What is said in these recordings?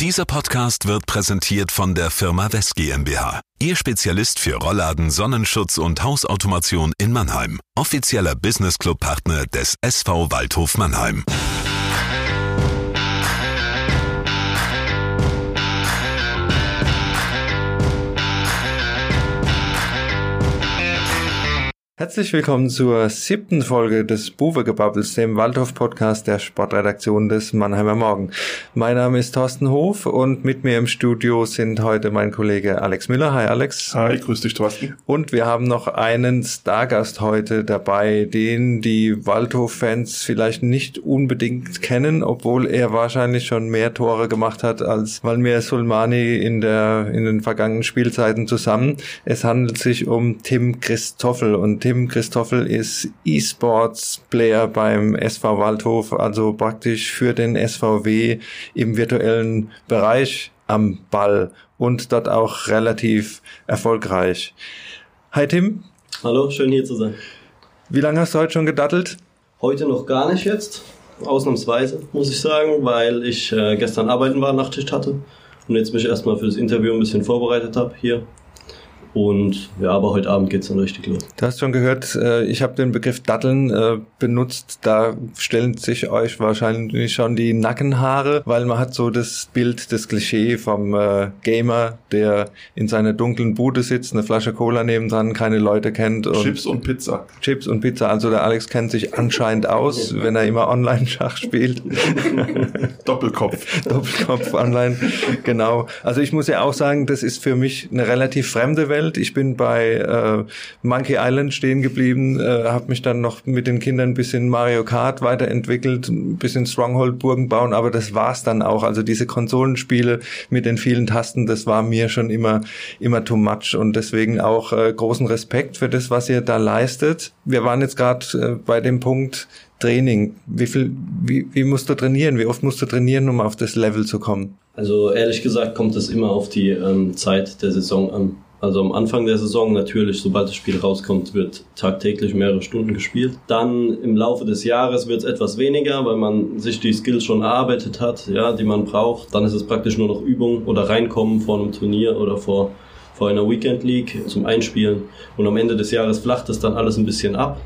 Dieser Podcast wird präsentiert von der Firma West GmbH. Ihr Spezialist für Rollladen, Sonnenschutz und Hausautomation in Mannheim. Offizieller Business Club Partner des SV Waldhof Mannheim. Herzlich willkommen zur siebten Folge des Buwegebubbles, dem Waldhof-Podcast der Sportredaktion des Mannheimer Morgen. Mein Name ist Thorsten Hof und mit mir im Studio sind heute mein Kollege Alex Müller. Hi Alex. Hi, grüß dich Thorsten. Und wir haben noch einen Stargast heute dabei, den die Waldhof-Fans vielleicht nicht unbedingt kennen, obwohl er wahrscheinlich schon mehr Tore gemacht hat als Valmir Sulmani in, der, in den vergangenen Spielzeiten zusammen. Es handelt sich um Tim Christoffel und Tim Christoffel ist E-Sports-Player beim SV Waldhof, also praktisch für den SVW im virtuellen Bereich am Ball und dort auch relativ erfolgreich. Hi Tim. Hallo, schön hier zu sein. Wie lange hast du heute schon gedattelt? Heute noch gar nicht jetzt, ausnahmsweise, muss ich sagen, weil ich äh, gestern arbeiten war, Nachtschicht hatte und jetzt mich erstmal für das Interview ein bisschen vorbereitet habe hier und ja, aber heute Abend geht's dann richtig los. Du hast schon gehört, äh, ich habe den Begriff Datteln äh, benutzt. Da stellen sich euch wahrscheinlich schon die Nackenhaare, weil man hat so das Bild, das Klischee vom äh, Gamer, der in seiner dunklen Bude sitzt, eine Flasche Cola nebendran, keine Leute kennt. Und Chips und Pizza. Chips und Pizza. Also der Alex kennt sich anscheinend aus, wenn er immer Online-Schach spielt. Doppelkopf. Doppelkopf online, genau. Also ich muss ja auch sagen, das ist für mich eine relativ fremde Welt Welt. Ich bin bei äh, Monkey Island stehen geblieben, äh, habe mich dann noch mit den Kindern ein bisschen Mario Kart weiterentwickelt, ein bisschen Stronghold Burgen bauen, aber das war's dann auch. Also diese Konsolenspiele mit den vielen Tasten, das war mir schon immer immer too much und deswegen auch äh, großen Respekt für das, was ihr da leistet. Wir waren jetzt gerade äh, bei dem Punkt Training. Wie viel, wie, wie musst du trainieren? Wie oft musst du trainieren, um auf das Level zu kommen? Also ehrlich gesagt kommt es immer auf die ähm, Zeit der Saison an. Also am Anfang der Saison natürlich, sobald das Spiel rauskommt, wird tagtäglich mehrere Stunden gespielt. Dann im Laufe des Jahres wird es etwas weniger, weil man sich die Skills schon erarbeitet hat, ja, die man braucht. Dann ist es praktisch nur noch Übung oder reinkommen vor einem Turnier oder vor, vor einer Weekend League zum Einspielen. Und am Ende des Jahres flacht das dann alles ein bisschen ab.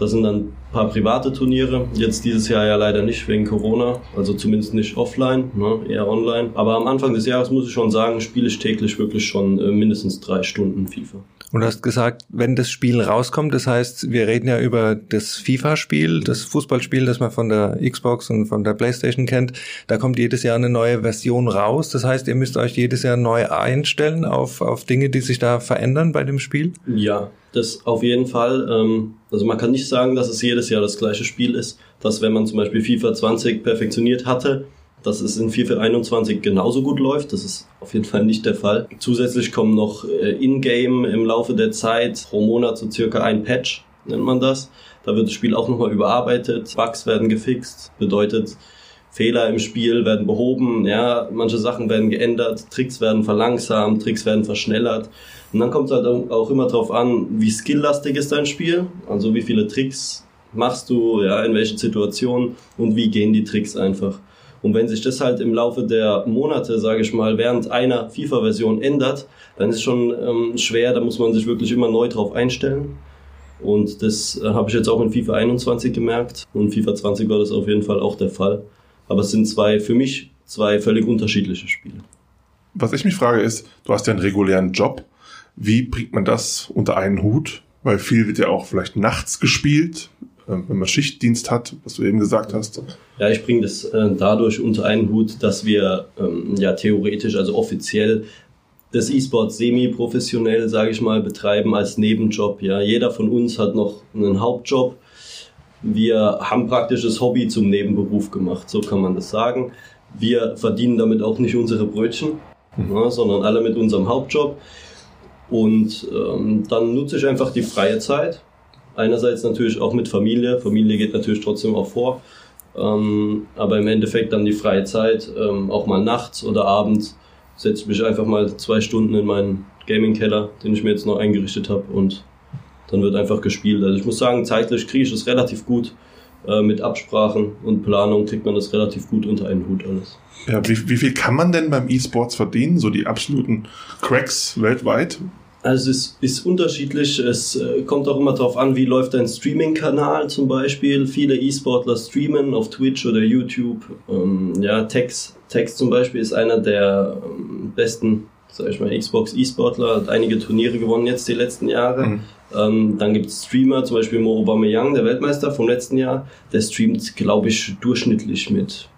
Das sind dann ein paar private Turniere. Jetzt dieses Jahr ja leider nicht wegen Corona, also zumindest nicht offline, ne, eher online. Aber am Anfang des Jahres muss ich schon sagen, spiele ich täglich wirklich schon äh, mindestens drei Stunden FIFA. Und du hast gesagt, wenn das Spiel rauskommt, das heißt, wir reden ja über das FIFA-Spiel, das Fußballspiel, das man von der Xbox und von der PlayStation kennt. Da kommt jedes Jahr eine neue Version raus. Das heißt, ihr müsst euch jedes Jahr neu einstellen auf, auf Dinge, die sich da verändern bei dem Spiel? Ja, das auf jeden Fall. Ähm, also man kann nicht sagen, dass es jedes Jahr das gleiche Spiel ist, dass wenn man zum Beispiel FIFA 20 perfektioniert hatte, dass es in FIFA 21 genauso gut läuft. Das ist auf jeden Fall nicht der Fall. Zusätzlich kommen noch äh, in-game im Laufe der Zeit pro Monat so circa ein Patch, nennt man das. Da wird das Spiel auch nochmal überarbeitet, Bugs werden gefixt, bedeutet Fehler im Spiel werden behoben, ja, manche Sachen werden geändert, Tricks werden verlangsamt, Tricks werden verschnellert. Und dann kommt es halt auch immer darauf an, wie skilllastig ist dein Spiel, also wie viele Tricks machst du, ja, in welchen Situationen und wie gehen die Tricks einfach. Und wenn sich das halt im Laufe der Monate, sage ich mal, während einer FIFA-Version ändert, dann ist es schon ähm, schwer, da muss man sich wirklich immer neu drauf einstellen. Und das äh, habe ich jetzt auch in FIFA 21 gemerkt und FIFA 20 war das auf jeden Fall auch der Fall. Aber es sind zwei, für mich zwei völlig unterschiedliche Spiele. Was ich mich frage ist, du hast ja einen regulären Job wie bringt man das unter einen Hut? Weil viel wird ja auch vielleicht nachts gespielt, wenn man Schichtdienst hat, was du eben gesagt hast. Ja, ich bringe das äh, dadurch unter einen Hut, dass wir ähm, ja theoretisch, also offiziell das E-Sport semi-professionell, sage ich mal, betreiben als Nebenjob. Ja, jeder von uns hat noch einen Hauptjob. Wir haben praktisch das Hobby zum Nebenberuf gemacht, so kann man das sagen. Wir verdienen damit auch nicht unsere Brötchen, mhm. ja, sondern alle mit unserem Hauptjob. Und ähm, dann nutze ich einfach die freie Zeit. Einerseits natürlich auch mit Familie. Familie geht natürlich trotzdem auch vor. Ähm, aber im Endeffekt dann die freie Zeit, ähm, auch mal nachts oder abends, setze ich mich einfach mal zwei Stunden in meinen Gaming-Keller, den ich mir jetzt noch eingerichtet habe und dann wird einfach gespielt. Also ich muss sagen, zeitlich kriege ich es relativ gut Äh, mit Absprachen und Planung kriegt man das relativ gut unter einen Hut alles. Ja, wie, wie viel kann man denn beim E-Sports verdienen? So die absoluten Cracks weltweit? Also es ist unterschiedlich. Es äh, kommt auch immer darauf an, wie läuft dein Streaming-Kanal zum Beispiel. Viele E-Sportler streamen auf Twitch oder YouTube. Ähm, ja, Tex, Tex zum Beispiel ist einer der ähm, besten, sag ich mal, Xbox E-Sportler, hat einige Turniere gewonnen jetzt die letzten Jahre. Mhm. Ähm, dann gibt es Streamer, zum Beispiel Mo Aubameyang, der Weltmeister vom letzten Jahr. Der streamt, glaube ich, durchschnittlich mit,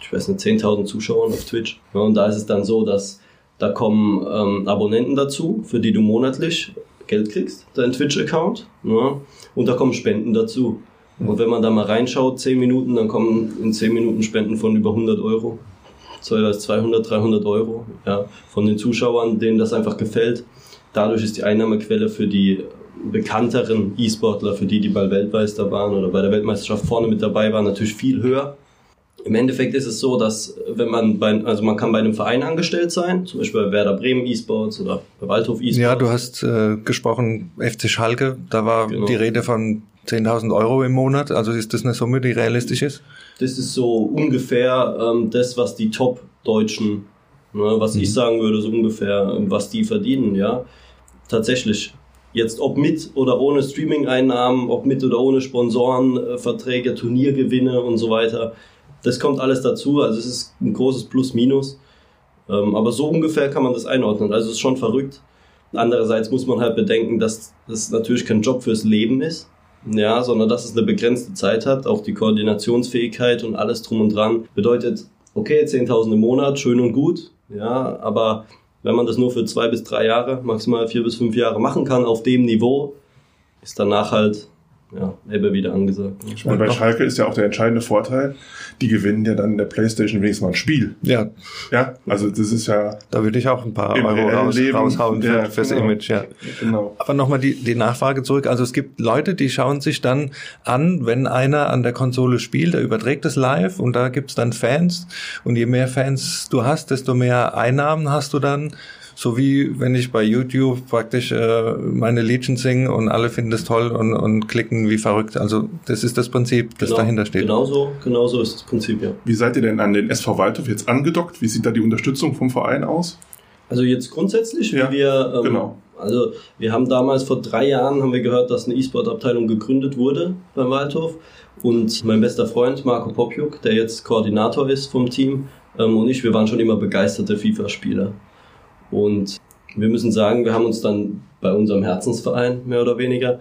ich weiß nicht, 10.000 Zuschauern auf Twitch. Ja, und da ist es dann so, dass da kommen ähm, Abonnenten dazu, für die du monatlich Geld kriegst, dein Twitch-Account. Ja, und da kommen Spenden dazu. Und wenn man da mal reinschaut, 10 Minuten, dann kommen in 10 Minuten Spenden von über 100 Euro. 200, 300 Euro ja, von den Zuschauern, denen das einfach gefällt. Dadurch ist die Einnahmequelle für die bekannteren E-Sportler, für die, die bei Weltmeister waren oder bei der Weltmeisterschaft vorne mit dabei waren, natürlich viel höher. Im Endeffekt ist es so, dass wenn man bei, also man kann bei einem Verein angestellt sein, zum Beispiel bei Werder Bremen E-Sports oder bei Waldhof E-Sports. Ja, du hast äh, gesprochen FC Schalke, da war genau. die Rede von 10.000 Euro im Monat. Also ist das eine Summe, die realistisch ist? Das ist so ungefähr ähm, das, was die Top-Deutschen, ne, was mhm. ich sagen würde, so ungefähr, was die verdienen, ja. Tatsächlich. Jetzt ob mit oder ohne Streaming-Einnahmen, ob mit oder ohne Sponsorenverträge, Turniergewinne und so weiter das kommt alles dazu. Also es ist ein großes Plus-Minus. Ähm, aber so ungefähr kann man das einordnen. Also es ist schon verrückt. Andererseits muss man halt bedenken, dass das natürlich kein Job fürs Leben ist. Ja, sondern dass es eine begrenzte Zeit hat. Auch die Koordinationsfähigkeit und alles drum und dran bedeutet, okay, 10.000 im Monat, schön und gut. Ja, aber wenn man das nur für zwei bis drei Jahre, maximal vier bis fünf Jahre machen kann auf dem Niveau, ist danach halt ja, Ebbe wieder angesagt. Ich meine, bei Schalke ist ja auch der entscheidende Vorteil, die gewinnen ja dann in der Playstation wenigstens mal ein Spiel. Ja. Ja, also das ist ja... Da würde ich auch ein paar Euro raus, raushauen ja, für, fürs genau. Image, ja. Genau. Aber nochmal die, die Nachfrage zurück. Also es gibt Leute, die schauen sich dann an, wenn einer an der Konsole spielt, der überträgt es live und da gibt's dann Fans und je mehr Fans du hast, desto mehr Einnahmen hast du dann so wie wenn ich bei YouTube praktisch äh, meine Liedchen singe und alle finden es toll und, und klicken wie verrückt. Also das ist das Prinzip, das genau, dahinter steht. Genauso, genauso ist das Prinzip, ja. Wie seid ihr denn an den SV Waldhof jetzt angedockt? Wie sieht da die Unterstützung vom Verein aus? Also jetzt grundsätzlich, ja, wie wir, ähm, genau. also wir haben damals vor drei Jahren haben wir gehört, dass eine E-Sport-Abteilung gegründet wurde beim Waldhof und mein bester Freund Marco Popjuk, der jetzt Koordinator ist vom Team ähm, und ich, wir waren schon immer begeisterte FIFA-Spieler. Und wir müssen sagen, wir haben uns dann bei unserem Herzensverein mehr oder weniger,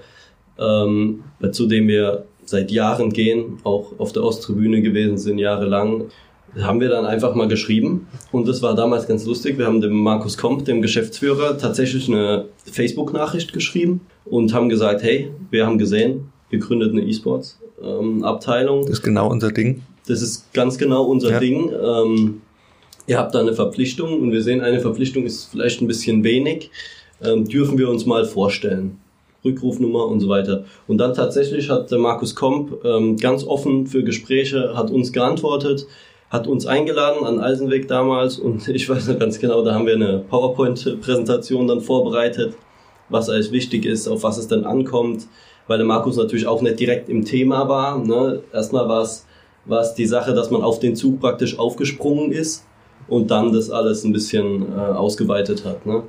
ähm, zu dem wir seit Jahren gehen, auch auf der Osttribüne gewesen sind, jahrelang, haben wir dann einfach mal geschrieben. Und das war damals ganz lustig. Wir haben dem Markus Komp, dem Geschäftsführer, tatsächlich eine Facebook-Nachricht geschrieben und haben gesagt, hey, wir haben gesehen, ihr gründet eine E-Sports-Abteilung. Ähm, das ist genau unser Ding. Das ist ganz genau unser ja. Ding. Ähm, ihr habt da eine Verpflichtung und wir sehen, eine Verpflichtung ist vielleicht ein bisschen wenig, ähm, dürfen wir uns mal vorstellen. Rückrufnummer und so weiter. Und dann tatsächlich hat der Markus Komp ähm, ganz offen für Gespräche, hat uns geantwortet, hat uns eingeladen an Eisenweg damals und ich weiß noch ganz genau, da haben wir eine PowerPoint-Präsentation dann vorbereitet, was alles wichtig ist, auf was es dann ankommt, weil der Markus natürlich auch nicht direkt im Thema war. Ne? Erstmal war es die Sache, dass man auf den Zug praktisch aufgesprungen ist und dann das alles ein bisschen äh, ausgeweitet hat. Ne?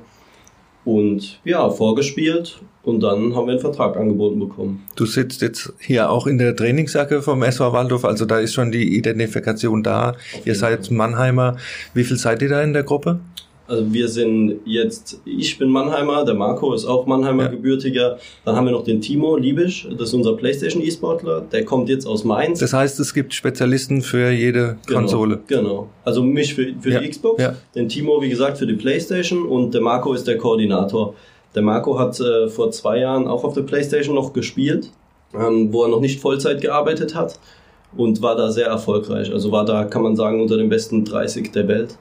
Und ja, vorgespielt und dann haben wir einen Vertrag angeboten bekommen. Du sitzt jetzt hier auch in der Trainingsjacke vom SV Waldorf, also da ist schon die Identifikation da. Ihr seid Mannheimer. Wie viel seid ihr da in der Gruppe? Also wir sind jetzt, ich bin Mannheimer, der Marco ist auch Mannheimer ja. gebürtiger. Dann haben wir noch den Timo Liebisch, das ist unser Playstation E-Sportler, der kommt jetzt aus Mainz. Das heißt, es gibt Spezialisten für jede genau, Konsole. Genau. Also mich für, für ja. die Xbox, ja. den Timo, wie gesagt, für die Playstation und der Marco ist der Koordinator. Der Marco hat äh, vor zwei Jahren auch auf der Playstation noch gespielt, ähm, wo er noch nicht Vollzeit gearbeitet hat und war da sehr erfolgreich. Also war da, kann man sagen, unter den besten 30 der Welt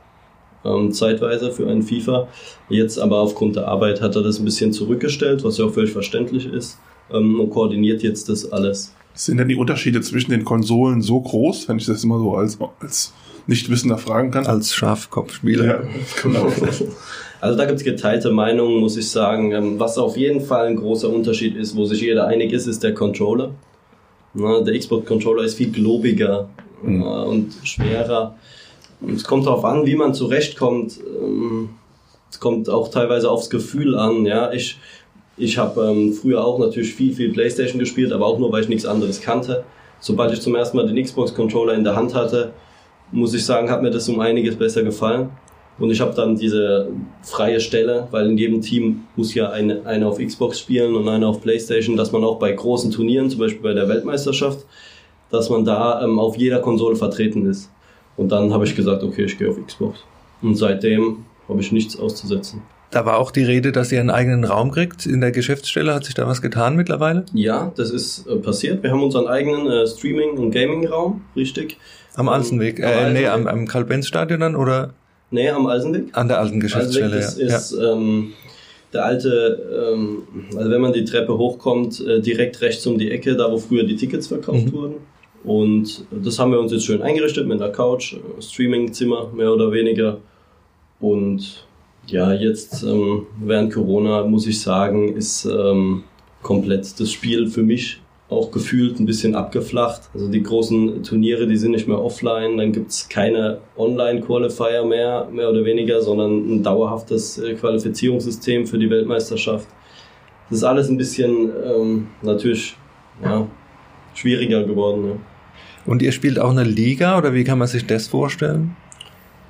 ähm, zeitweise für einen FIFA. Jetzt aber aufgrund der Arbeit hat er das ein bisschen zurückgestellt, was ja auch völlig verständlich ist ähm, und koordiniert jetzt das alles. Sind denn die Unterschiede zwischen den Konsolen so groß, wenn ich das immer so als, als Nichtwissender fragen kann? Als Schafkopfspieler. Ja, genau. Also da gibt es geteilte Meinungen, muss ich sagen. Ähm, was auf jeden Fall ein großer Unterschied ist, wo sich jeder einig ist, ist der Controller. Der Xbox-Controller ist viel globiger mhm. äh, und schwerer. Und es kommt darauf an, wie man zurechtkommt. Ähm, es kommt auch teilweise aufs Gefühl an. Ja, ich ich habe ähm, früher auch natürlich viel, viel Playstation gespielt, aber auch nur, weil ich nichts anderes kannte. Sobald ich zum ersten Mal den Xbox-Controller in der Hand hatte, muss ich sagen, hat mir das um einiges besser gefallen. Und ich habe dann diese freie Stelle, weil in jedem Team muss ja eine, eine auf Xbox spielen und eine auf Playstation, dass man auch bei großen Turnieren, zum Beispiel bei der Weltmeisterschaft, dass man da ähm, auf jeder Konsole vertreten ist. Und dann habe ich gesagt, okay, ich gehe auf Xbox. Und seitdem habe ich nichts auszusetzen. Da war auch die Rede, dass ihr einen eigenen Raum kriegt in der Geschäftsstelle. Hat sich da was getan mittlerweile? Ja, das ist äh, passiert. Wir haben unseren eigenen äh, Streaming- und Gaming-Raum, richtig. Am Alsenweg? Am äh, nee, am, am Karl-Benz-Stadion dann, oder? Nee, am Alsenweg. An der alten Geschäftsstelle, Alsenweg, das ja. ist ähm, der alte, ähm, also wenn man die Treppe hochkommt, äh, direkt rechts um die Ecke, da wo früher die Tickets verkauft mhm. wurden. Und das haben wir uns jetzt schön eingerichtet mit einer Couch, Streaming-Zimmer mehr oder weniger. Und ja, jetzt ähm, während Corona muss ich sagen, ist ähm, komplett das Spiel für mich auch gefühlt ein bisschen abgeflacht. Also die großen Turniere, die sind nicht mehr offline, dann gibt's keine Online-Qualifier mehr, mehr oder weniger, sondern ein dauerhaftes äh, Qualifizierungssystem für die Weltmeisterschaft. Das ist alles ein bisschen ähm, natürlich ja, schwieriger geworden. Ja. Und ihr spielt auch eine Liga oder wie kann man sich das vorstellen?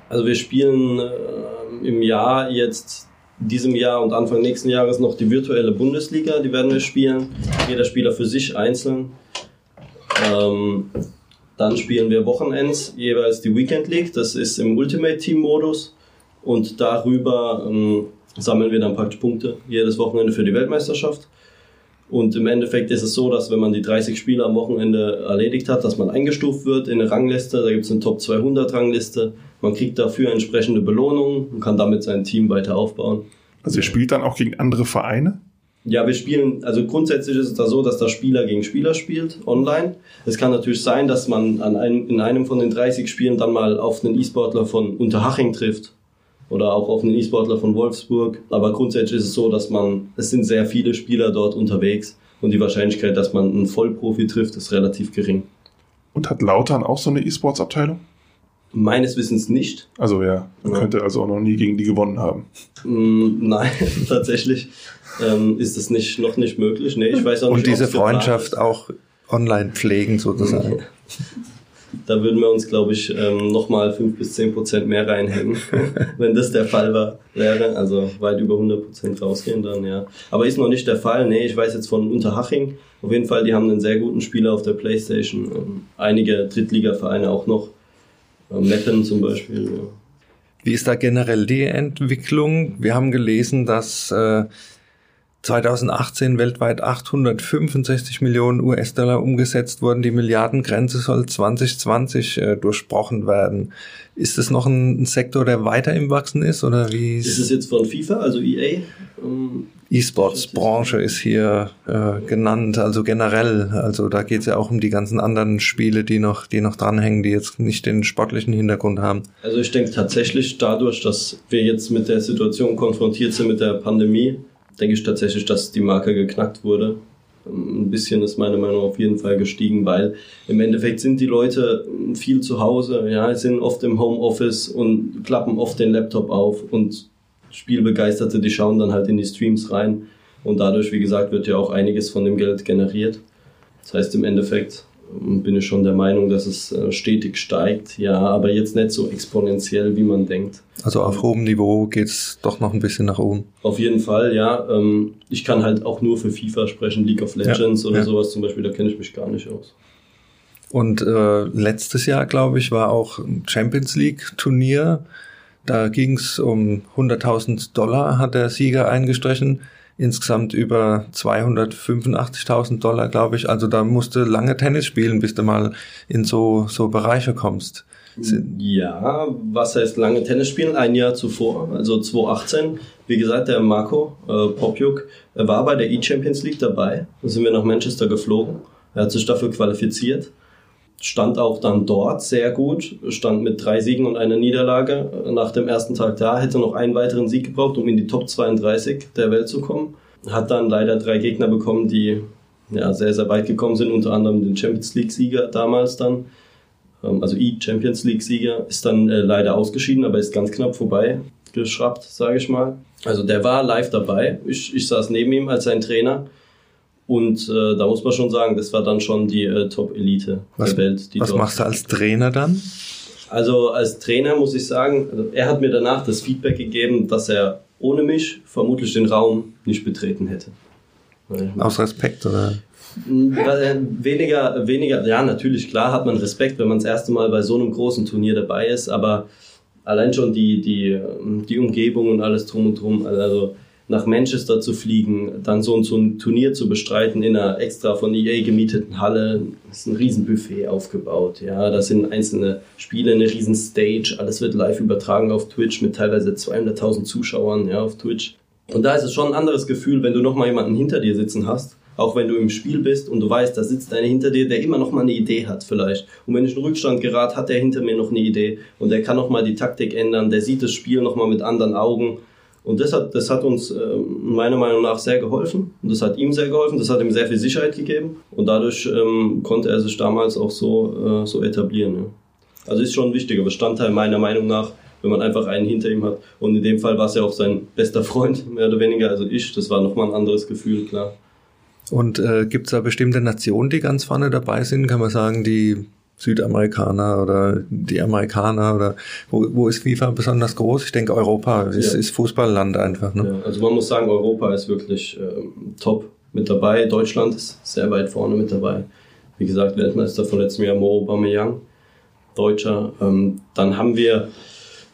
Also wir spielen äh, im Jahr jetzt diesem Jahr und Anfang nächsten Jahres noch die virtuelle Bundesliga, die werden wir spielen. Jeder Spieler für sich einzeln. Ähm, dann spielen wir Wochenends jeweils die Weekend League, das ist im Ultimate Team Modus und darüber ähm, sammeln wir dann praktisch Punkte jedes Wochenende für die Weltmeisterschaft. Und im Endeffekt ist es so, dass wenn man die 30 Spiele am Wochenende erledigt hat, dass man eingestuft wird in eine Rangliste. Da gibt es eine Top 200 Rangliste. Man kriegt dafür entsprechende Belohnungen und kann damit sein Team weiter aufbauen. Also ihr spielt dann auch gegen andere Vereine? Ja, wir spielen, also grundsätzlich ist es da so, dass der Spieler gegen Spieler spielt, online. Es kann natürlich sein, dass man an einem, in einem von den 30 Spielen dann mal auf einen E-Sportler von Unterhaching trifft oder auch auf einen E-Sportler von Wolfsburg. Aber grundsätzlich ist es so, dass man, es sind sehr viele Spieler dort unterwegs und die Wahrscheinlichkeit, dass man einen Vollprofi trifft, ist relativ gering. Und hat Lautern auch so eine E-Sports-Abteilung? Meines Wissens nicht. Also ja, man ja. könnte also auch noch nie gegen die gewonnen haben. Mm, nein, tatsächlich ähm, ist das nicht, noch nicht möglich. Nee, ich weiß auch nicht, Und diese Freundschaft auch online pflegen sozusagen. da würden wir uns, glaube ich, ähm, nochmal fünf bis zehn Prozent mehr reinhängen, wenn das der Fall war, wäre. Also weit über 100 Prozent rausgehen dann, ja. Aber ist noch nicht der Fall. Nee, ich weiß jetzt von Unterhaching. Auf jeden Fall, die haben einen sehr guten Spieler auf der Playstation. Ähm, einige Drittligavereine auch noch. Ähm, Meppen zum Beispiel, ja. Wie ist da generell die Entwicklung? Wir haben gelesen, dass äh, 2018 weltweit 865 Millionen US-Dollar umgesetzt wurden. Die Milliardengrenze soll 2020 äh, durchbrochen werden. Ist es noch ein, ein, Sektor, der weiter im Wachsen ist oder wie? Ist es jetzt von FIFA, also EA? Um E-Sports-Branche ist hier äh, genannt, also generell. Also da geht es ja auch um die ganzen anderen Spiele, die noch, die noch dranhängen, die jetzt nicht den sportlichen Hintergrund haben. Also ich denke tatsächlich dadurch, dass wir jetzt mit der Situation konfrontiert sind mit der Pandemie, denke ich tatsächlich, dass die Marke geknackt wurde. Ein bisschen ist meine Meinung auf jeden Fall gestiegen, weil im Endeffekt sind die Leute viel zu Hause, ja, sind oft im Homeoffice und klappen oft den Laptop auf und Spielbegeisterte, die schauen dann halt in die Streams rein und dadurch, wie gesagt, wird ja auch einiges von dem Geld generiert. Das heißt im Endeffekt bin ich schon der Meinung, dass es äh, stetig steigt, ja, aber jetzt nicht so exponentiell, wie man denkt. Also auf hohem Niveau geht es doch noch ein bisschen nach oben. Auf jeden Fall, ja. Ähm, ich kann halt auch nur für FIFA sprechen, League of Legends ja, oder ja. sowas zum Beispiel, da kenne ich mich gar nicht aus. Und äh, letztes Jahr, glaube ich, war auch ein Champions League Turnier. Da ging es um 100.000 Dollar, hat der Sieger eingestrichen insgesamt über 285.000 Dollar, glaube ich. Also da musst du lange Tennis spielen, bis du mal in so, so Bereiche kommst. Ja, was heißt lange Tennis spielen? Ein Jahr zuvor, also 2018. Wie gesagt, der Marco äh, Popjuk war bei der E-Champions League dabei. Da sind wir nach Manchester geflogen. Er hat sich dafür qualifiziert stand auch dann dort sehr gut, stand mit drei Siegen und einer Niederlage nach dem ersten Tag da, hätte noch einen weiteren Sieg gebraucht, um in die Top 32 der Welt zu kommen. Hat dann leider drei Gegner bekommen, die ja, sehr, sehr weit gekommen sind, unter anderem den Champions League-Sieger damals dann. Ähm, also E-Champions League-Sieger, ist dann äh, leider ausgeschieden, aber ist ganz knapp vorbei geschraubt, sage ich mal. Also der war live dabei. Ich, ich saß neben ihm als sein Trainer. Und äh, da muss man schon sagen, das war dann schon die äh, Top-Elite der Welt. was machst du als Trainer dann? Also als Trainer muss ich sagen, also er hat mir danach das Feedback gegeben, dass er ohne mich vermutlich den Raum nicht betreten hätte. Aus Respekt, oder? Weniger, weniger, ja, natürlich, klar hat man Respekt, wenn man das erste Mal bei so einem großen Turnier dabei ist, aber allein schon die, die, die Umgebung und alles drum und drum, also nach Manchester zu fliegen, dann so ein Turnier zu bestreiten in einer extra von EA gemieteten Halle, ist ein Riesenbuffet aufgebaut. Ja, da sind einzelne Spiele, eine riesen Stage, alles wird live übertragen auf Twitch mit teilweise 200.000 Zuschauern ja, auf Twitch. Und da ist es schon ein anderes Gefühl, wenn du nochmal jemanden hinter dir sitzen hast, auch wenn du im Spiel bist und du weißt, da sitzt einer hinter dir, der immer noch mal eine Idee hat vielleicht. Und wenn ich in Rückstand gerate, hat der hinter mir noch eine Idee und der kann noch mal die Taktik ändern, der sieht das Spiel noch mal mit anderen Augen. Und das hat, das hat uns äh, meiner Meinung nach sehr geholfen. Und das hat ihm sehr geholfen. Das hat ihm sehr viel Sicherheit gegeben. Und dadurch ähm, konnte er sich damals auch so, äh, so etablieren. Ja. Also ist schon ein wichtiger Bestandteil meiner Meinung nach, wenn man einfach einen hinter ihm hat. Und in dem Fall war es ja auch sein bester Freund, mehr oder weniger. Also ich, das war nochmal ein anderes Gefühl, klar. Und äh, gibt es da bestimmte Nationen, die ganz vorne dabei sind? Kann man sagen, die Südamerikaner oder die Amerikaner oder wo, wo ist FIFA besonders groß? Ich denke, Europa ist, ja. ist Fußballland einfach. Ne? Ja, also man muss sagen, Europa ist wirklich ähm, top mit dabei. Deutschland ist sehr weit vorne mit dabei. Wie gesagt, Weltmeister von letztem Jahr Mo Aubameyang, Deutscher. Ähm, dann haben wir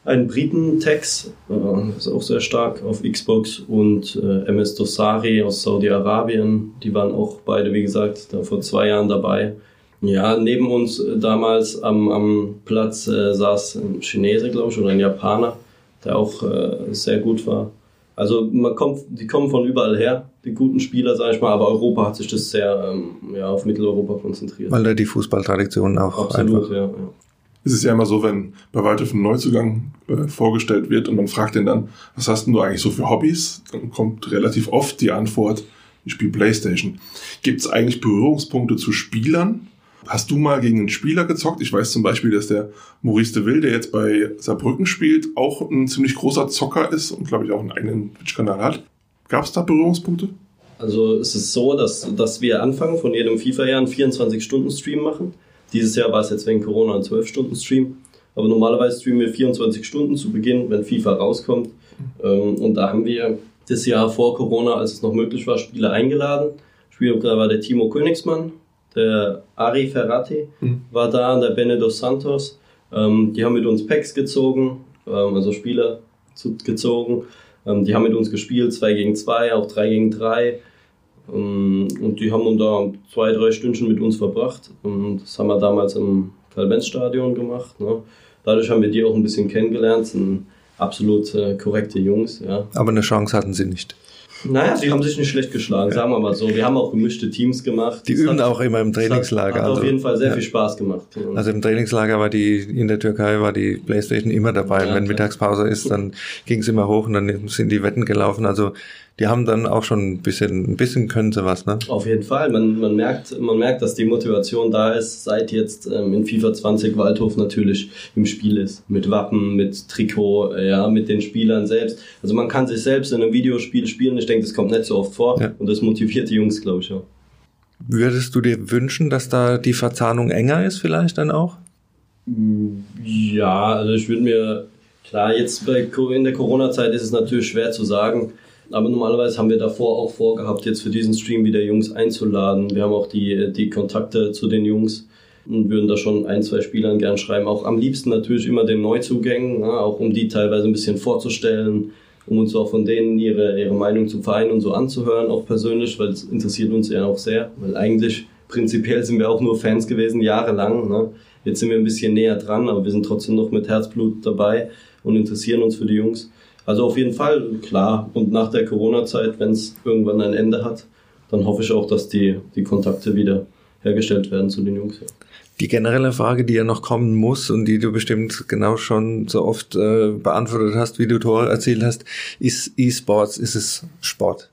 einen Briten, Tex, äh, ist auch sehr stark auf Xbox und äh, MS Dosari aus Saudi-Arabien. Die waren auch beide, wie gesagt, da vor zwei Jahren dabei. Ja, neben uns äh, damals am, am Platz äh, saß ein Chinese, glaube ich, oder ein Japaner, der auch äh, sehr gut war. Also man kommt, die kommen von überall her, die guten Spieler, sage ich mal, aber Europa hat sich das sehr ähm, ja, auf Mitteleuropa konzentriert. Weil da die Fußballtradition auch Absolut, einfach. Ja, ja ist es ja immer so, wenn bei Waldhof ein Neuzugang äh, vorgestellt wird und man fragt den dann, was hast denn du eigentlich so für Hobbys? Dann kommt relativ oft die Antwort, ich spiele Playstation. Gibt es eigentlich Berührungspunkte zu Spielern? Hast du mal gegen einen Spieler gezockt? Ich weiß zum Beispiel, dass der Maurice de Ville, der jetzt bei Saarbrücken spielt, auch ein ziemlich großer Zocker ist und glaube ich auch einen eigenen Twitch-Kanal hat. Gab es da Berührungspunkte? Also es ist so, dass, dass wir anfangen von jedem FIFA-Jahr einen 24-Stunden-Stream machen. Dieses Jahr war es jetzt wegen Corona ein 12-Stunden-Stream. Aber normalerweise streamen wir 24 Stunden zu Beginn, wenn FIFA rauskommt. Ähm, und da haben wir das Jahr vor Corona, als es noch möglich war, Spieler eingeladen. Spieler war der Timo Königsmann, der Ari Ferrati mhm. war da, der Benedo Santos. Ähm, die haben mit uns Packs gezogen, ähm, also Spieler gezogen. die haben mit uns gespielt, 2 gegen 2, auch 3 gegen 3. Ähm, und die haben da zwei, drei Stunden mit uns verbracht. Und das haben wir damals im Karl-Benz-Stadion gemacht. Ne? Dadurch haben wir die auch ein bisschen kennengelernt. Das sind absolut äh, korrekte Jungs. Ja. Aber eine Chance hatten sie nicht. Naja, sie haben sich nicht schlecht geschlagen, sagen wir mal so. Wir haben auch gemischte Teams gemacht. Die das üben hat, auch immer im Trainingslager. Hat, hat also, auf jeden Fall sehr ja. viel Spaß gemacht. Also im Trainingslager war die, in der Türkei war die Playstation immer dabei. Ja, Wenn Mittagspause ist, dann ging es immer hoch und dann sind die Wetten gelaufen. Also die haben dann auch schon ein bisschen, ein bisschen können sie was, ne? Auf jeden Fall. Man, man, merkt, man merkt, dass die Motivation da ist, seit jetzt ähm, in FIFA 20 Waldhof natürlich im Spiel ist. Mit Wappen, mit Trikot, äh, ja, mit den Spielern selbst. Also man kann sich selbst in einem Videospiel spielen. Ich denke, das kommt nicht so oft vor. Ja. Und das motiviert die Jungs, glaube ich, auch. Würdest du dir wünschen, dass da die Verzahnung enger ist, vielleicht dann auch? Ja, also ich würde mir, klar, jetzt in der Corona-Zeit ist es natürlich schwer zu sagen, aber normalerweise haben wir davor auch vorgehabt, jetzt für diesen Stream wieder Jungs einzuladen. Wir haben auch die, die Kontakte zu den Jungs und würden da schon ein, zwei Spielern gern schreiben. Auch am liebsten natürlich immer den Neuzugängen, ja, auch um die teilweise ein bisschen vorzustellen, um uns auch von denen ihre, ihre Meinung zu vereinen und so anzuhören, auch persönlich, weil es interessiert uns ja auch sehr. Weil eigentlich prinzipiell sind wir auch nur Fans gewesen, jahrelang. Ne? Jetzt sind wir ein bisschen näher dran, aber wir sind trotzdem noch mit Herzblut dabei und interessieren uns für die Jungs. Also auf jeden Fall, klar. Und nach der Corona-Zeit, wenn es irgendwann ein Ende hat, dann hoffe ich auch, dass die, die Kontakte wieder hergestellt werden zu den Jungs. Die generelle Frage, die ja noch kommen muss und die du bestimmt genau schon so oft äh, beantwortet hast, wie du Tore erzielt hast, ist E-Sports, ist es Sport?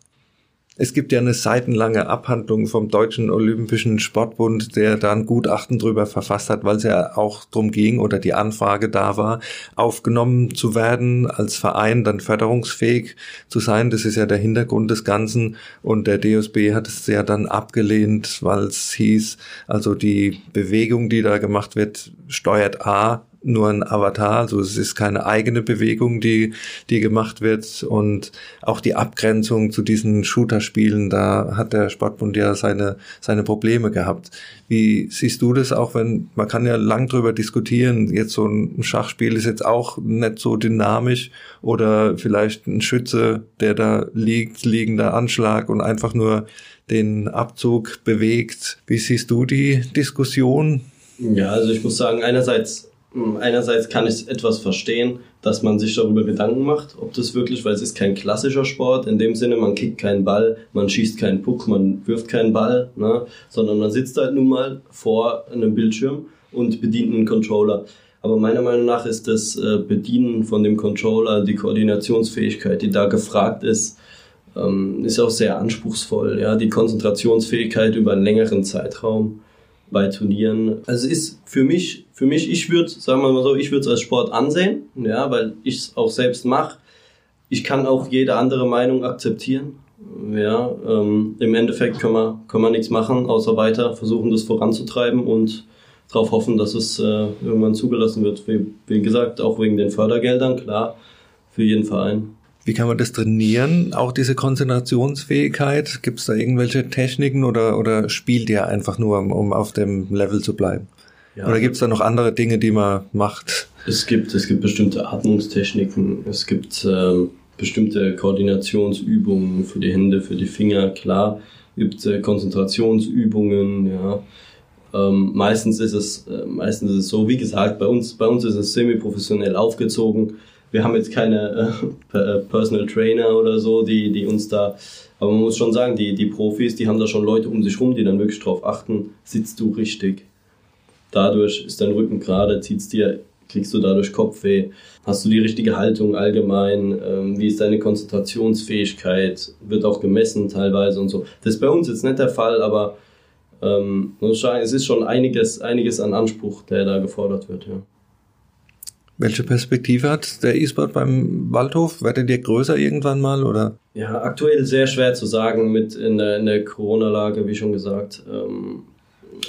Es gibt ja eine seitenlange Abhandlung vom Deutschen Olympischen Sportbund, der da ein Gutachten drüber verfasst hat, weil es ja auch drum ging oder die Anfrage da war, aufgenommen zu werden als Verein, dann förderungsfähig zu sein. Das ist ja der Hintergrund des Ganzen. Und der DSB hat es ja dann abgelehnt, weil es hieß, also die Bewegung, die da gemacht wird, steuert A nur ein Avatar, also es ist keine eigene Bewegung, die, die gemacht wird und auch die Abgrenzung zu diesen Shooter-Spielen, da hat der Sportbund ja seine, seine Probleme gehabt. Wie siehst du das auch, wenn, man kann ja lang drüber diskutieren, jetzt so ein Schachspiel ist jetzt auch nicht so dynamisch oder vielleicht ein Schütze, der da liegt, liegender Anschlag und einfach nur den Abzug bewegt. Wie siehst du die Diskussion? Ja, also ich muss sagen, einerseits einerseits kann ich etwas verstehen, dass man sich darüber Gedanken macht, ob das wirklich, weil es ist kein klassischer Sport, in dem Sinne, man kickt keinen Ball, man schießt keinen Puck, man wirft keinen Ball, ne, sondern man sitzt halt nun mal vor einem Bildschirm und bedient einen Controller. Aber meiner Meinung nach ist das äh, Bedienen von dem Controller, die Koordinationsfähigkeit, die da gefragt ist, ähm, ist auch sehr anspruchsvoll. Ja, die Konzentrationsfähigkeit über einen längeren Zeitraum bei Turnieren. Also es ist für mich, für mich, ich würde, sagen wir mal so, ich würde es als Sport ansehen, ja, weil ich es auch selbst mache. Ich kann auch jede andere Meinung akzeptieren. Ja, ähm, im Endeffekt können wir, können wir nichts machen, außer weiter versuchen, das voranzutreiben und darauf hoffen, dass es äh, irgendwann zugelassen wird. Wie, wie gesagt, auch wegen den Fördergeldern, klar, für jeden Verein. Wie kann man das trainieren? Auch diese Konzentrationsfähigkeit? Gibt es da irgendwelche Techniken oder, oder spielt ihr einfach nur, um, auf dem Level zu bleiben? Ja. Oder gibt es da noch andere Dinge, die man macht? Es gibt, es gibt bestimmte Atmungstechniken, es gibt ähm, bestimmte Koordinationsübungen für die Hände, für die Finger, klar. Es gibt äh, Konzentrationsübungen, ja. Ähm, meistens ist es, äh, meistens ist es so, wie gesagt, bei uns, bei uns ist es semi-professionell aufgezogen wir haben jetzt keine äh, äh, Personal Trainer oder so, die, die uns da, aber man muss schon sagen, die, die Profis, die haben da schon Leute um sich rum, die dann wirklich drauf achten, sitzt du richtig. Dadurch ist dein Rücken gerade, zieht's dir, kriegst du dadurch Kopfweh, hast du die richtige Haltung allgemein, ähm, wie ist deine Konzentrationsfähigkeit, wird auch gemessen teilweise und so. Das ist bei uns jetzt nicht der Fall, aber ähm, es ist schon einiges, einiges an Anspruch, der da gefordert wird, ja. Welche Perspektive hat der E-Sport beim Waldhof? Werdet ihr größer irgendwann mal oder? Ja, aktuell sehr schwer zu sagen mit in der, der Corona-Lage, wie schon gesagt. Ähm,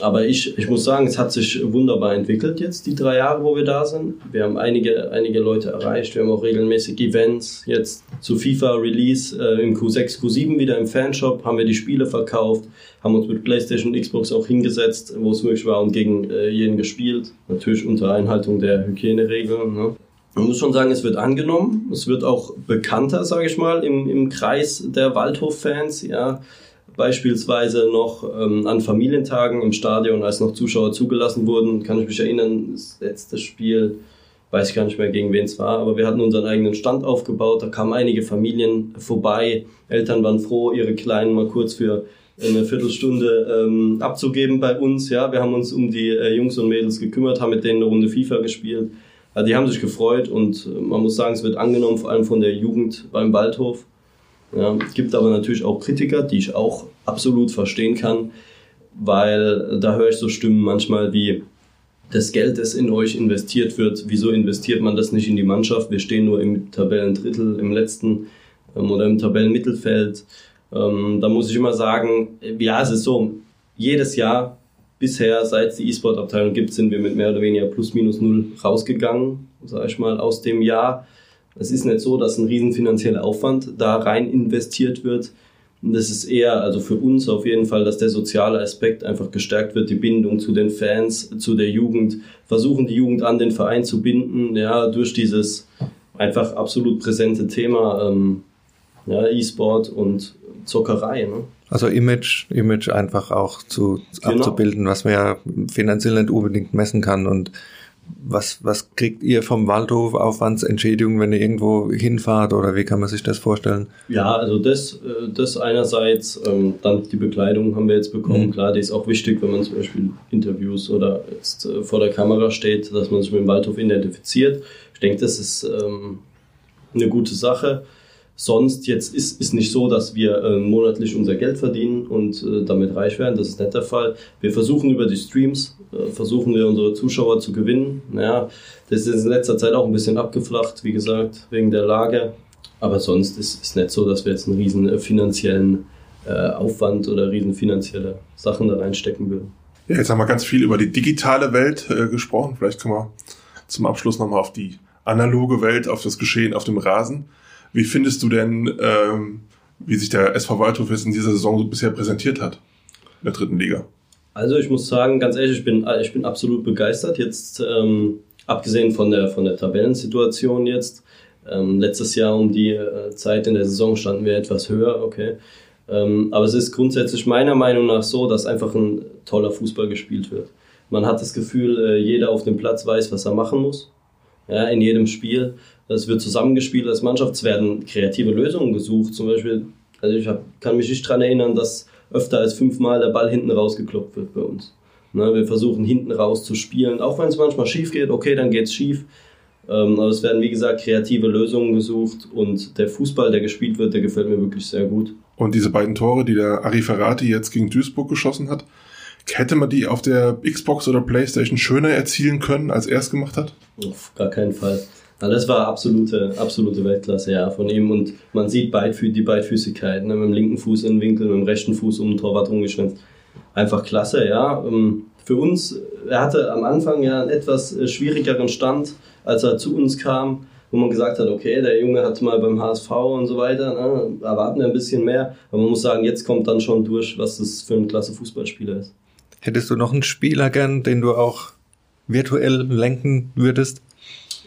aber ich, ich muss sagen, es hat sich wunderbar entwickelt jetzt, die drei Jahre, wo wir da sind. Wir haben einige, einige Leute erreicht. Wir haben auch regelmäßig Events. Jetzt zu FIFA Release äh, im Q6, Q7 wieder im Fanshop haben wir die Spiele verkauft, haben uns mit PlayStation und Xbox auch hingesetzt, wo es möglich war und gegen äh, jeden gespielt. Natürlich unter Einhaltung der Hygieneregeln. Ne? Man muss schon sagen, es wird angenommen. Es wird auch bekannter, sage ich mal, im, im Kreis der Waldhof-Fans. Ja beispielsweise noch ähm, an Familientagen im Stadion, als noch Zuschauer zugelassen wurden, kann ich mich erinnern, das letzte Spiel, weiß ich gar nicht mehr gegen wen es war, aber wir hatten unseren eigenen Stand aufgebaut, da kamen einige Familien vorbei, Eltern waren froh, ihre Kleinen mal kurz für eine Viertelstunde ähm, abzugeben bei uns. Ja, wir haben uns um die äh, Jungs und Mädels gekümmert, haben mit denen eine Runde FIFA gespielt. Also die haben sich gefreut und äh, man muss sagen, es wird angenommen, vor allem von der Jugend beim Waldhof. Ja, gibt aber natürlich auch Kritiker, die ich auch absolut verstehen kann, weil da höre ich so Stimmen manchmal wie, das Geld, das in euch investiert wird, wieso investiert man das nicht in die Mannschaft? Wir stehen nur im Tabellendrittel, im letzten ähm, oder im Tabellenmittelfeld. Ähm, da muss ich immer sagen, ja, es ist so, jedes Jahr bisher, seit es die E-Sport-Abteilung gibt, sind wir mit mehr oder weniger plus minus null rausgegangen, sage ich mal, aus dem Jahr. Es ist nicht so, dass ein riesen finanzieller Aufwand da rein investiert wird. Und das ist eher, also für uns auf jeden Fall, dass der soziale Aspekt einfach gestärkt wird, die Bindung zu den Fans, zu der Jugend, versuchen die Jugend an den Verein zu binden, ja, durch dieses einfach absolut präsente Thema, ähm, ja, E-Sport und Zockerei, ne? Also Image, Image einfach auch zu genau. abzubilden, was man ja finanziell nicht unbedingt messen kann und was, was kriegt ihr vom Waldhof Aufwandsentschädigung, wenn ihr irgendwo hinfahrt oder wie kann man sich das vorstellen? Ja, also das, äh, das einerseits, ähm, dann die Bekleidung haben wir jetzt bekommen. Mhm. Klar, die ist auch wichtig, wenn man zum Beispiel Interviews oder jetzt äh, vor der Kamera steht, dass man sich mit dem Waldhof identifiziert. Ich denke, das ist ähm, eine gute Sache. Sonst jetzt ist ist nicht so, dass wir äh, monatlich unser Geld verdienen und äh, damit reich werden. Das ist nicht der Fall. Wir versuchen über die Streams, äh, versuchen wir unsere Zuschauer zu gewinnen. Ja, das ist in letzter Zeit auch ein bisschen abgeflacht, wie gesagt, wegen der Lage. Aber sonst ist es nicht so, dass wir jetzt einen riesen äh, finanziellen äh, Aufwand oder riesen finanzielle Sachen da reinstecken würden. Ja, jetzt haben wir ganz viel über die digitale Welt äh, gesprochen. Vielleicht können wir zum Abschluss nochmal auf die analoge Welt, auf das Geschehen auf dem Rasen. Wie findest du denn, ähm, wie sich der SV Waldhof jetzt in dieser Saison so bisher präsentiert hat in der dritten Liga? Also ich muss sagen, ganz ehrlich, ich bin, ich bin absolut begeistert. Jetzt ähm, abgesehen von der, von der Tabellensituation jetzt. Ähm, letztes Jahr um die äh, Zeit in der Saison standen wir etwas höher, okay. Ähm, aber es ist grundsätzlich meiner Meinung nach so, dass einfach ein toller Fußball gespielt wird. Man hat das Gefühl, äh, jeder auf dem Platz weiß, was er machen muss. Ja, in jedem Spiel. Es wird zusammengespielt als Mannschaft. Es werden kreative Lösungen gesucht. Zum Beispiel, also ich hab, kann mich nicht daran erinnern, dass öfter als fünfmal der Ball hinten rausgekloppt wird bei uns. Ne, wir versuchen hinten raus zu spielen, auch wenn es manchmal schief geht, okay, dann geht es schief. Ähm, aber es werden, wie gesagt, kreative Lösungen gesucht und der Fußball, der gespielt wird, der gefällt mir wirklich sehr gut. Und diese beiden Tore, die der Ariferati jetzt gegen Duisburg geschossen hat, hätte man die auf der Xbox oder Playstation schöner erzielen können, als er es gemacht hat? Auf gar keinen Fall. Na, das war absolute, absolute Weltklasse, ja, von ihm. Und man sieht Beidfü die Beidfüßigkeit, ne, mit dem linken Fuß in den Winkel, mit dem rechten Fuß um den Torwart rumgeschwemmt einfach klasse, ja. Ähm, für uns, er hatte am Anfang ja einen etwas äh, schwierigeren Stand, als er zu uns kam, wo man gesagt hat, okay, der Junge hat mal beim HSV und so weiter, ne, erwarten wir ein bisschen mehr. Aber man muss sagen, jetzt kommt dann schon durch, was das für ein klasse Fußballspieler ist. Hättest du noch einen Spieler gern, den du auch virtuell lenken würdest?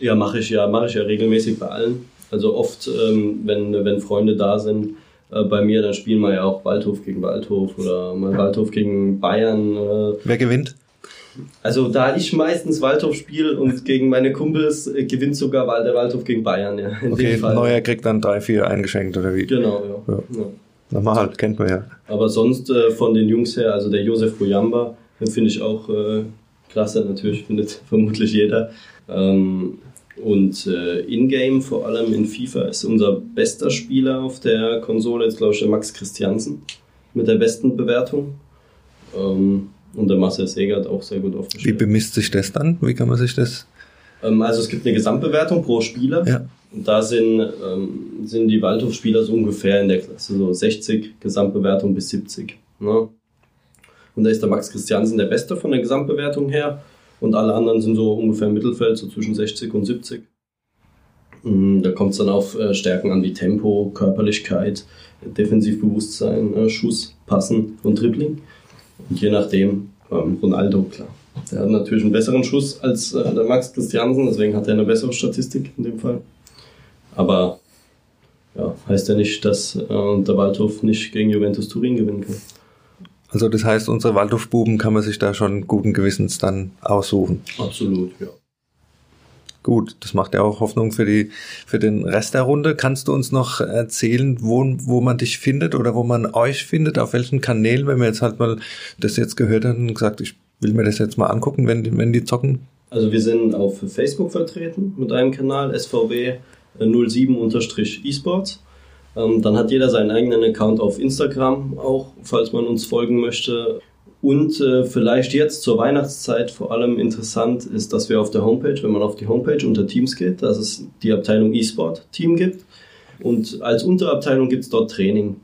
Ja, mache ich ja, mache ich ja regelmäßig bei allen. Also oft, ähm, wenn, wenn Freunde da sind, äh, bei mir, dann spielen wir ja auch Waldhof gegen Waldhof oder mal Waldhof gegen Bayern. Oder Wer gewinnt? Also da ich meistens Waldhof spiele und gegen meine Kumpels äh, gewinnt sogar der Waldhof gegen Bayern, ja. In okay, Neuer kriegt dann drei, vier eingeschenkt oder wie? Genau, ja. ja. ja. Normal, kennt man ja. Aber sonst äh, von den Jungs her, also der Josef Bujamba, den finde ich auch äh, klasse, natürlich findet vermutlich jeder. Ähm, und äh, in-game, vor allem in FIFA, ist unser bester Spieler auf der Konsole jetzt, glaube ich, der Max Christiansen mit der besten Bewertung. Ähm, und der Marcel Seger hat auch sehr gut aufgestellt. Wie bemisst sich das dann? Wie kann man sich das? Ähm, also es gibt eine Gesamtbewertung pro Spieler. Ja. Und da sind, ähm, sind die Waldhof-Spieler so ungefähr in der Klasse so 60 Gesamtbewertung bis 70. Ne? Und da ist der Max Christiansen der Beste von der Gesamtbewertung her und alle anderen sind so ungefähr im Mittelfeld, so zwischen 60 und 70. Mm, da kommt es dann auf äh, Stärken an wie Tempo, Körperlichkeit, Defensivbewusstsein, äh, Schuss, Passen und Dribbling. Und je nachdem, ähm, Ronaldo, klar. Der hat natürlich einen besseren Schuss als äh, der Max Christiansen, deswegen hat er eine bessere Statistik in dem Fall. Aber ja, heißt ja nicht, dass der Waldhof nicht gegen Juventus Turin gewinnen kann. Also das heißt, unsere Waldhofbuben kann man sich da schon guten Gewissens dann aussuchen. Absolut, ja. Gut, das macht ja auch Hoffnung für die für den Rest der Runde. Kannst du uns noch erzählen, wo, wo man dich findet oder wo man euch findet, auf welchen Kanälen, wenn wir jetzt halt mal das jetzt gehört haben und gesagt, ich will mir das jetzt mal angucken, wenn die, wenn die zocken? Also wir sind auf Facebook vertreten mit einem Kanal, SVW 07-eSports. Ähm, dann hat jeder seinen eigenen Account auf Instagram auch, falls man uns folgen möchte. Und äh, vielleicht jetzt zur Weihnachtszeit vor allem interessant ist, dass wir auf der Homepage, wenn man auf die Homepage unter Teams geht, dass es die Abteilung E-Sport Team gibt. Und als Unterabteilung gibt es dort Training.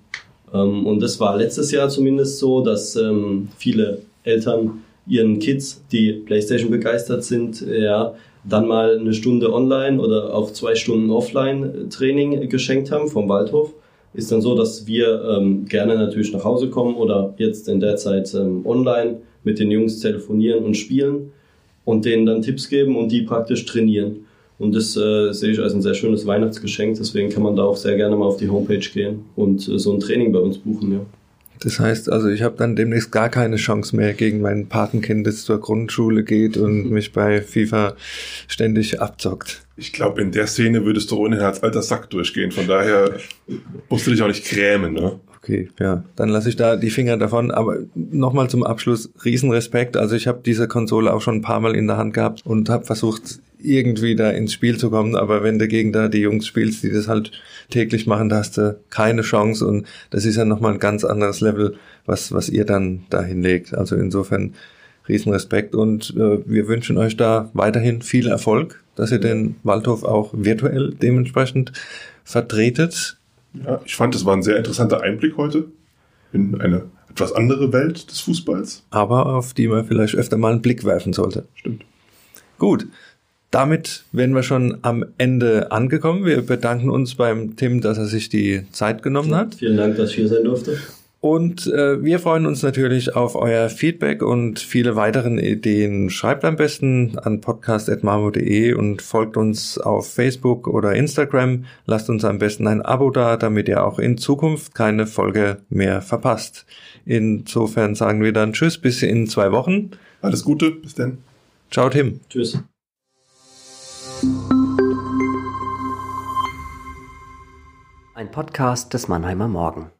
Ähm, und das war letztes Jahr zumindest so, dass ähm, viele Eltern ihren Kids, die PlayStation begeistert sind, ja, dann mal eine Stunde online oder auch zwei Stunden offline Training geschenkt haben vom Waldhof. Ist dann so, dass wir ähm, gerne natürlich nach Hause kommen oder jetzt in der Zeit ähm, online mit den Jungs telefonieren und spielen und denen dann Tipps geben und die praktisch trainieren. Und das äh, sehe ich als ein sehr schönes Weihnachtsgeschenk, deswegen kann man da auch sehr gerne mal auf die Homepage gehen und äh, so ein Training bei uns buchen, ja. Das heißt, also ich habe dann demnächst gar keine Chance mehr gegen mein Patenkind, das zur Grundschule geht und mich bei FIFA ständig abzockt. Ich glaube, in der Szene würdest du ohnehin als alter Sack durchgehen. Von daher musst du dich auch nicht grämen, ne? Okay, ja, dann lasse ich da die Finger davon. Aber nochmal zum Abschluss, Riesenrespekt. Also ich habe diese Konsole auch schon ein paar Mal in der Hand gehabt und habe versucht, irgendwie da ins Spiel zu kommen. Aber wenn du gegen da die Jungs spielst, die das halt täglich machen, da hast du keine Chance. Und das ist ja nochmal ein ganz anderes Level, was, was ihr dann da hinlegt. Also insofern Riesenrespekt und äh, wir wünschen euch da weiterhin viel Erfolg, dass ihr den Waldhof auch virtuell dementsprechend vertretet. Ja, ich fand, es war ein sehr interessanter Einblick heute in eine etwas andere Welt des Fußballs. Aber auf die man vielleicht öfter mal einen Blick werfen sollte. Stimmt. Gut. Damit wären wir schon am Ende angekommen. Wir bedanken uns beim Tim, dass er sich die Zeit genommen hat. Vielen Dank, dass ich hier sein durfte. Und äh, wir freuen uns natürlich auf euer Feedback und viele weiteren Ideen. Schreibt am besten an podcast.marmo.de und folgt uns auf Facebook oder Instagram. Lasst uns am besten ein Abo da, damit ihr auch in Zukunft keine Folge mehr verpasst. Insofern sagen wir dann Tschüss bis in zwei Wochen. Alles Gute, bis dann. Ciao Tim. Tschüss. Ein Podcast des Mannheimer Morgen.